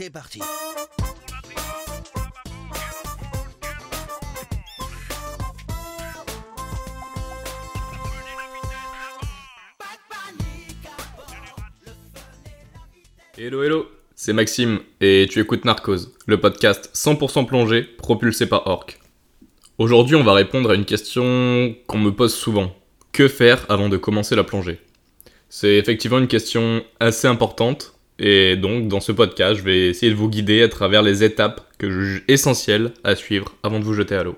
c'est parti. Hello hello, c'est Maxime et tu écoutes Narcose, le podcast 100% plongé propulsé par Orc. Aujourd'hui, on va répondre à une question qu'on me pose souvent. Que faire avant de commencer la plongée? C'est effectivement une question assez importante et donc dans ce podcast, je vais essayer de vous guider à travers les étapes que je juge essentielles à suivre avant de vous jeter à l'eau.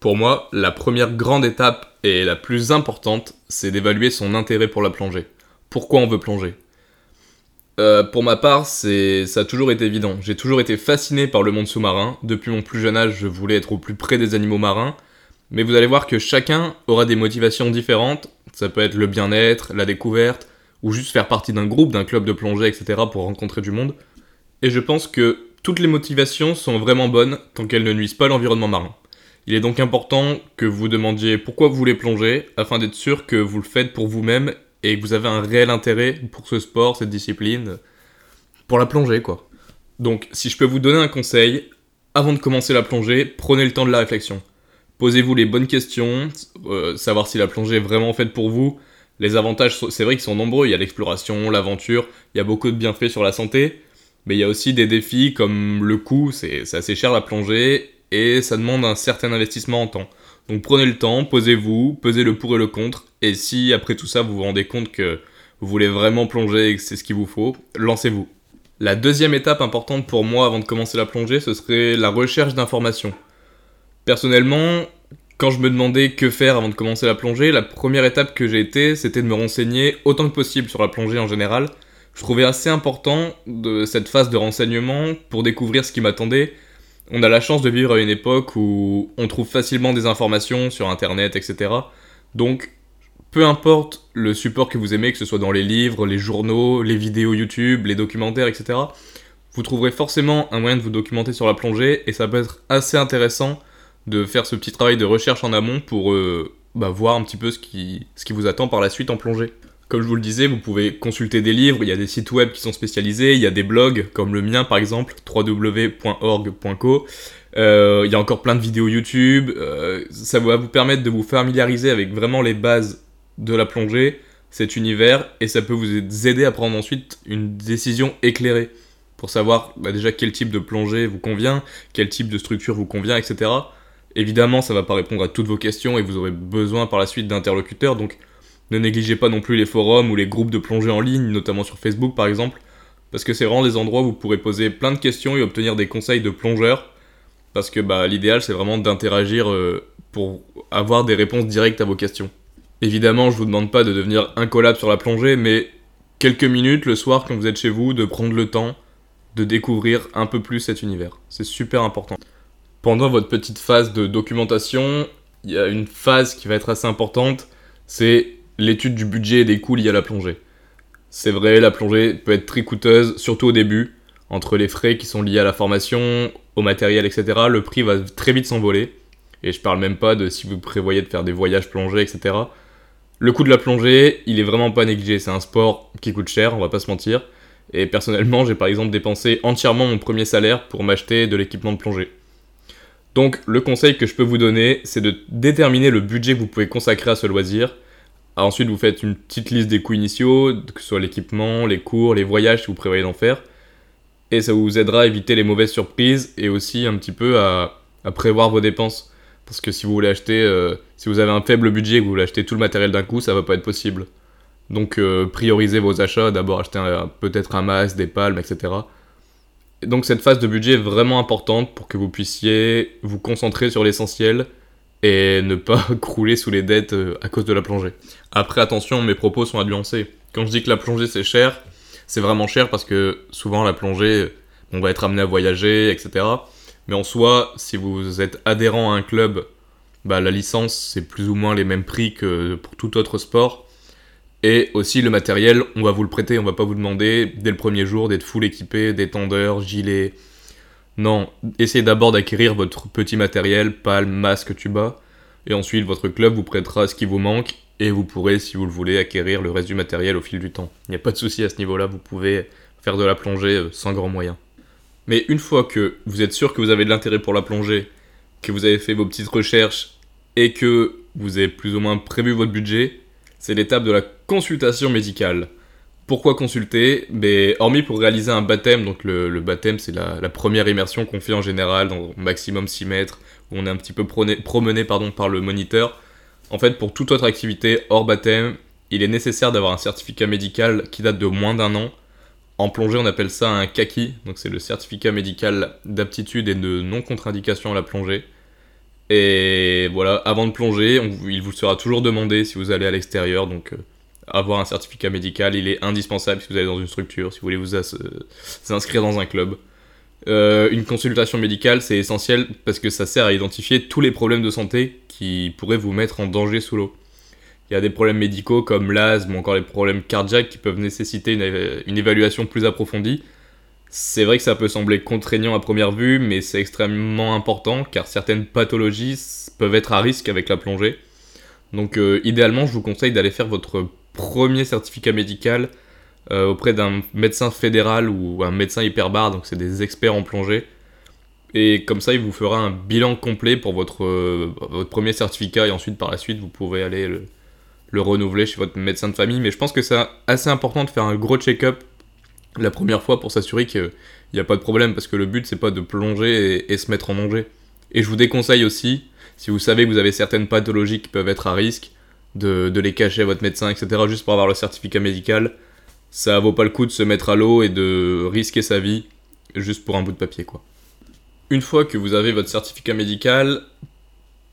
Pour moi, la première grande étape et la plus importante, c'est d'évaluer son intérêt pour la plongée. Pourquoi on veut plonger? Euh, pour ma part, ça a toujours été évident. J'ai toujours été fasciné par le monde sous-marin. Depuis mon plus jeune âge, je voulais être au plus près des animaux marins. Mais vous allez voir que chacun aura des motivations différentes. Ça peut être le bien-être, la découverte, ou juste faire partie d'un groupe, d'un club de plongée, etc. pour rencontrer du monde. Et je pense que toutes les motivations sont vraiment bonnes tant qu'elles ne nuisent pas à l'environnement marin. Il est donc important que vous demandiez pourquoi vous voulez plonger, afin d'être sûr que vous le faites pour vous-même et que vous avez un réel intérêt pour ce sport, cette discipline, pour la plongée quoi. Donc si je peux vous donner un conseil, avant de commencer la plongée, prenez le temps de la réflexion. Posez-vous les bonnes questions, euh, savoir si la plongée est vraiment faite pour vous. Les avantages, c'est vrai qu'ils sont nombreux, il y a l'exploration, l'aventure, il y a beaucoup de bienfaits sur la santé, mais il y a aussi des défis comme le coût, c'est assez cher la plongée, et ça demande un certain investissement en temps. Donc prenez le temps, posez-vous, pesez le pour et le contre, et si après tout ça vous vous rendez compte que vous voulez vraiment plonger et que c'est ce qu'il vous faut, lancez-vous. La deuxième étape importante pour moi avant de commencer la plongée, ce serait la recherche d'informations. Personnellement, quand je me demandais que faire avant de commencer la plongée, la première étape que j'ai été, c'était de me renseigner autant que possible sur la plongée en général. Je trouvais assez important de cette phase de renseignement pour découvrir ce qui m'attendait on a la chance de vivre à une époque où on trouve facilement des informations sur internet, etc. Donc, peu importe le support que vous aimez, que ce soit dans les livres, les journaux, les vidéos YouTube, les documentaires, etc., vous trouverez forcément un moyen de vous documenter sur la plongée et ça peut être assez intéressant de faire ce petit travail de recherche en amont pour euh, bah, voir un petit peu ce qui, ce qui vous attend par la suite en plongée. Comme je vous le disais, vous pouvez consulter des livres, il y a des sites web qui sont spécialisés, il y a des blogs comme le mien par exemple, www.org.co. Euh, il y a encore plein de vidéos YouTube. Euh, ça va vous permettre de vous familiariser avec vraiment les bases de la plongée, cet univers, et ça peut vous aider à prendre ensuite une décision éclairée pour savoir bah, déjà quel type de plongée vous convient, quel type de structure vous convient, etc. Évidemment, ça ne va pas répondre à toutes vos questions et vous aurez besoin par la suite d'interlocuteurs, donc ne négligez pas non plus les forums ou les groupes de plongée en ligne, notamment sur Facebook par exemple, parce que c'est vraiment des endroits où vous pourrez poser plein de questions et obtenir des conseils de plongeurs, parce que bah, l'idéal c'est vraiment d'interagir euh, pour avoir des réponses directes à vos questions. Évidemment, je vous demande pas de devenir incollable sur la plongée, mais quelques minutes le soir quand vous êtes chez vous, de prendre le temps de découvrir un peu plus cet univers. C'est super important. Pendant votre petite phase de documentation, il y a une phase qui va être assez importante, c'est l'étude du budget et des coûts liés à la plongée. C'est vrai, la plongée peut être très coûteuse, surtout au début, entre les frais qui sont liés à la formation, au matériel, etc. Le prix va très vite s'envoler. Et je parle même pas de si vous prévoyez de faire des voyages plongés, etc. Le coût de la plongée, il est vraiment pas négligé. C'est un sport qui coûte cher, on va pas se mentir. Et personnellement, j'ai par exemple dépensé entièrement mon premier salaire pour m'acheter de l'équipement de plongée. Donc, le conseil que je peux vous donner, c'est de déterminer le budget que vous pouvez consacrer à ce loisir ah, ensuite, vous faites une petite liste des coûts initiaux, que ce soit l'équipement, les cours, les voyages si vous prévoyez d'en faire. Et ça vous aidera à éviter les mauvaises surprises et aussi un petit peu à, prévoir vos dépenses. Parce que si vous voulez acheter, euh, si vous avez un faible budget et que vous voulez acheter tout le matériel d'un coup, ça va pas être possible. Donc euh, priorisez vos achats, d'abord acheter peut-être un masque, des palmes, etc. donc cette phase de budget est vraiment importante pour que vous puissiez vous concentrer sur l'essentiel et ne pas crouler sous les dettes euh, à cause de la plongée. Après, attention, mes propos sont à nuancer. Quand je dis que la plongée c'est cher, c'est vraiment cher parce que souvent la plongée, on va être amené à voyager, etc. Mais en soi, si vous êtes adhérent à un club, bah, la licence c'est plus ou moins les mêmes prix que pour tout autre sport. Et aussi le matériel, on va vous le prêter, on va pas vous demander dès le premier jour d'être full équipé, détendeur, gilet, non, essayez d'abord d'acquérir votre petit matériel, palme, masque, tuba, et ensuite votre club vous prêtera ce qui vous manque, et vous pourrez, si vous le voulez, acquérir le reste du matériel au fil du temps. Il n'y a pas de souci à ce niveau-là, vous pouvez faire de la plongée euh, sans grand moyen. Mais une fois que vous êtes sûr que vous avez de l'intérêt pour la plongée, que vous avez fait vos petites recherches et que vous avez plus ou moins prévu votre budget, c'est l'étape de la consultation médicale. Pourquoi consulter? Ben, Hormis pour réaliser un baptême, donc le, baptême c'est la, première immersion qu'on fait en général dans maximum 6 mètres, où on est un petit peu promené pardon, par le moniteur. En fait, pour toute autre activité hors baptême, il est nécessaire d'avoir un certificat médical qui date de moins d'un an. En plongée, on appelle ça un CACI, donc c'est le certificat médical d'aptitude et de non-contre-indication à la plongée. Et voilà, avant de plonger, il vous sera toujours demandé si vous allez à l'extérieur, donc euh, avoir un certificat médical, il est indispensable si vous allez dans une structure, si vous voulez vous, inscrire dans un club. Euh, une consultation médicale, c'est essentiel parce que ça sert à identifier tous les problèmes de santé qui pourraient vous mettre en danger sous l'eau. Il y a des problèmes médicaux comme l'asthme ou encore les problèmes cardiaques qui peuvent nécessiter une, évaluation plus approfondie. C'est vrai que ça peut sembler contraignant à première vue, mais c'est extrêmement important car certaines pathologies peuvent être à risque avec la plongée. Donc euh, idéalement, je vous conseille d'aller faire votre premier certificat médical euh, auprès d'un médecin fédéral ou un médecin hyperbar, donc c'est des experts en plongée. Et comme ça, il vous fera un bilan complet pour votre, euh, votre premier certificat et ensuite par la suite, vous pourrez aller le, le renouveler chez votre médecin de famille. Mais je pense que c'est assez important de faire un gros check-up la première fois pour s'assurer qu'il n'y a pas de problème parce que le but c'est pas de plonger et, se mettre en danger. Et je vous déconseille aussi, si vous savez que vous avez certaines pathologies qui peuvent être à risque, de, les cacher à votre médecin, etc. juste pour avoir le certificat médical. Ça vaut pas le coup de se mettre à l'eau et de risquer sa vie juste pour un bout de papier quoi. Une fois que vous avez votre certificat médical,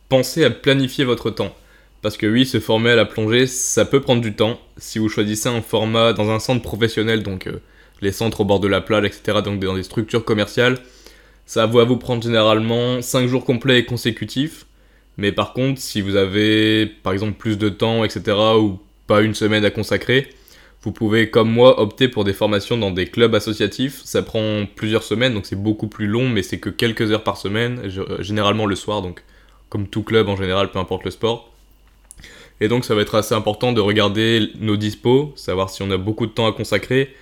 pensez à planifier votre temps. Parce que oui, se former à la plongée, ça peut prendre du temps. Si vous choisissez un format dans un centre professionnel, donc euh, les centres au bord de la plage, etc., donc dans des structures commerciales, ça va vous prendre généralement 5 jours complets et consécutifs. Mais par contre, si vous avez par exemple plus de temps, etc., ou pas une semaine à consacrer, vous pouvez, comme moi, opter pour des formations dans des clubs associatifs. Ça prend plusieurs semaines, donc c'est beaucoup plus long, mais c'est que quelques heures par semaine, euh, généralement le soir, donc comme tout club en général, peu importe le sport. Et donc ça va être assez important de regarder nos dispos, savoir si on a beaucoup de temps à consacrer.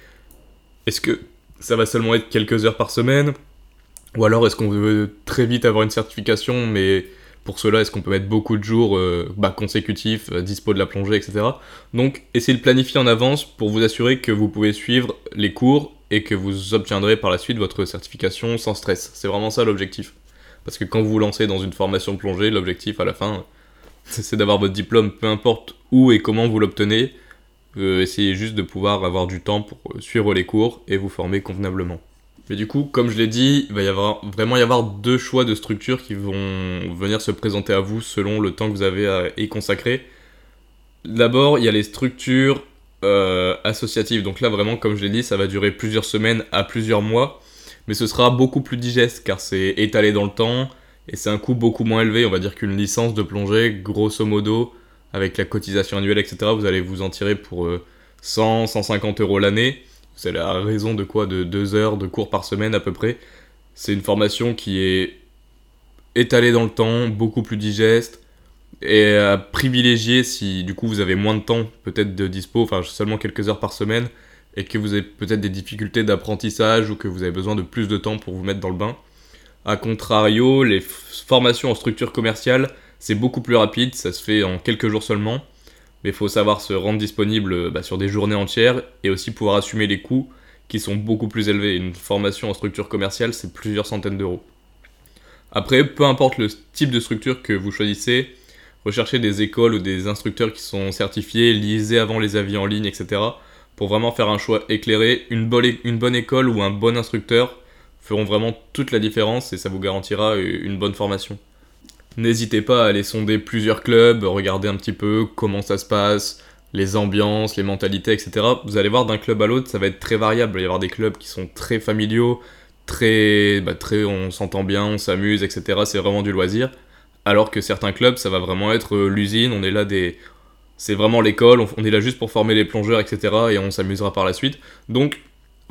Est-ce que ça va seulement être quelques heures par semaine? Ou alors est-ce qu'on veut très vite avoir une certification, mais pour cela, est-ce qu'on peut mettre beaucoup de jours euh, bah, consécutifs, euh, dispo de la plongée, etc. Donc essayez de planifier en avance pour vous assurer que vous pouvez suivre les cours et que vous obtiendrez par la suite votre certification sans stress. C'est vraiment ça l'objectif. Parce que quand vous vous lancez dans une formation de plongée, l'objectif à la fin, c'est d'avoir votre diplôme, peu importe où et comment vous l'obtenez. Euh, essayez juste de pouvoir avoir du temps pour euh, suivre les cours et vous former convenablement. Mais du coup, comme je l'ai dit, il va y avoir, vraiment y avoir deux choix de structures qui vont venir se présenter à vous selon le temps que vous avez à y consacrer. D'abord, il y a les structures euh, associatives. Donc là, vraiment, comme je l'ai dit, ça va durer plusieurs semaines à plusieurs mois. Mais ce sera beaucoup plus digeste car c'est étalé dans le temps et c'est un coût beaucoup moins élevé. On va dire qu'une licence de plongée, grosso modo, avec la cotisation annuelle, etc., vous allez vous en tirer pour 100, euh, 150 euros l'année. C'est la raison de quoi? De 2 heures de cours par semaine à peu près. C'est une formation qui est étalée dans le temps, beaucoup plus digeste, et à privilégier si du coup vous avez moins de temps peut-être de dispo, enfin seulement quelques heures par semaine, et que vous avez peut-être des difficultés d'apprentissage ou que vous avez besoin de plus de temps pour vous mettre dans le bain. A contrario, les formations en structure commerciale, c'est beaucoup plus rapide, ça se fait en quelques jours seulement. Mais il faut savoir se rendre disponible bah, sur des journées entières et aussi pouvoir assumer les coûts qui sont beaucoup plus élevés. Une formation en structure commerciale, c'est plusieurs centaines d'euros. Après, peu importe le type de structure que vous choisissez, recherchez des écoles ou des instructeurs qui sont certifiés, lisez avant les avis en ligne, etc. Pour vraiment faire un choix éclairé, une bonne école ou un bon instructeur feront vraiment toute la différence et ça vous garantira une bonne formation. N'hésitez pas à aller sonder plusieurs clubs, regarder un petit peu comment ça se passe, les ambiances, les mentalités, etc. Vous allez voir d'un club à l'autre, ça va être très variable. Il y avoir des clubs qui sont très familiaux, très, bah, très on s'entend bien, on s'amuse, etc. C'est vraiment du loisir. Alors que certains clubs, ça va vraiment être euh, l'usine, on est là des... C'est vraiment l'école, on est là juste pour former les plongeurs, etc. Et on s'amusera par la suite. Donc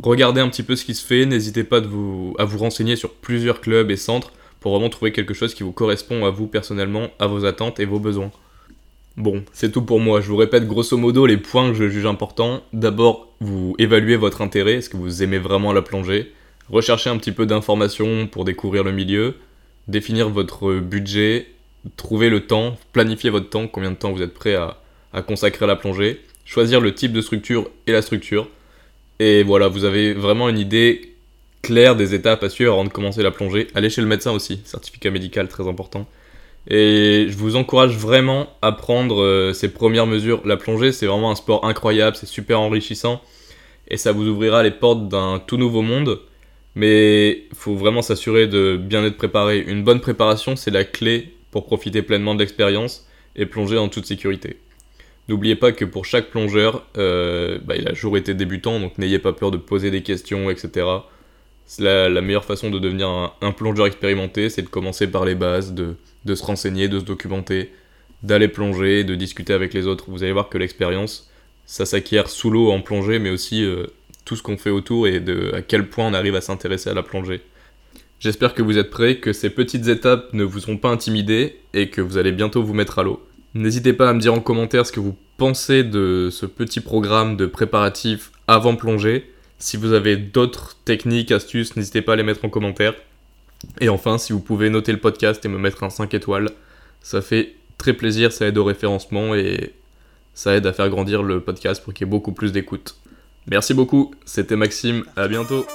regardez un petit peu ce qui se fait, n'hésitez pas à vous renseigner sur plusieurs clubs et centres pour vraiment trouver quelque chose qui vous correspond à vous personnellement, à vos attentes et vos besoins. Bon, c'est tout pour moi. Je vous répète grosso modo les points que je juge importants. D'abord, vous évaluez votre intérêt. Est-ce que vous aimez vraiment la plongée? Rechercher un petit peu d'informations pour découvrir le milieu, définir votre budget, trouver le temps, planifier votre temps, combien de temps vous êtes prêt à, à consacrer à la plongée, choisir le type de structure et la structure. Et voilà, vous avez vraiment une idée claire des étapes à suivre avant de commencer la plongée. Allez chez le médecin aussi, certificat médical très important. Et je vous encourage vraiment à prendre euh, ces premières mesures. La plongée, c'est vraiment un sport incroyable, c'est super enrichissant. Et ça vous ouvrira les portes d'un tout nouveau monde. Mais il faut vraiment s'assurer de bien être préparé. Une bonne préparation, c'est la clé pour profiter pleinement de l'expérience et plonger en toute sécurité. N'oubliez pas que pour chaque plongeur, euh, bah, il a toujours été débutant, donc n'ayez pas peur de poser des questions, etc. La, meilleure façon de devenir un, plongeur expérimenté, c'est de commencer par les bases, de, de, se renseigner, de se documenter, d'aller plonger, de discuter avec les autres. Vous allez voir que l'expérience, ça s'acquiert sous l'eau en plongée, mais aussi euh, tout ce qu'on fait autour et de à quel point on arrive à s'intéresser à la plongée. J'espère que vous êtes prêts, que ces petites étapes ne vous ont pas intimidé et que vous allez bientôt vous mettre à l'eau. N'hésitez pas à me dire en commentaire ce que vous pensez de ce petit programme de préparatif avant plongée. Si vous avez d'autres techniques, astuces, n'hésitez pas à les mettre en commentaire. Et enfin, si vous pouvez noter le podcast et me mettre un 5 étoiles, ça fait très plaisir, ça aide au référencement et ça aide à faire grandir le podcast pour qu'il y ait beaucoup plus d'écoute. Merci beaucoup, c'était Maxime, à bientôt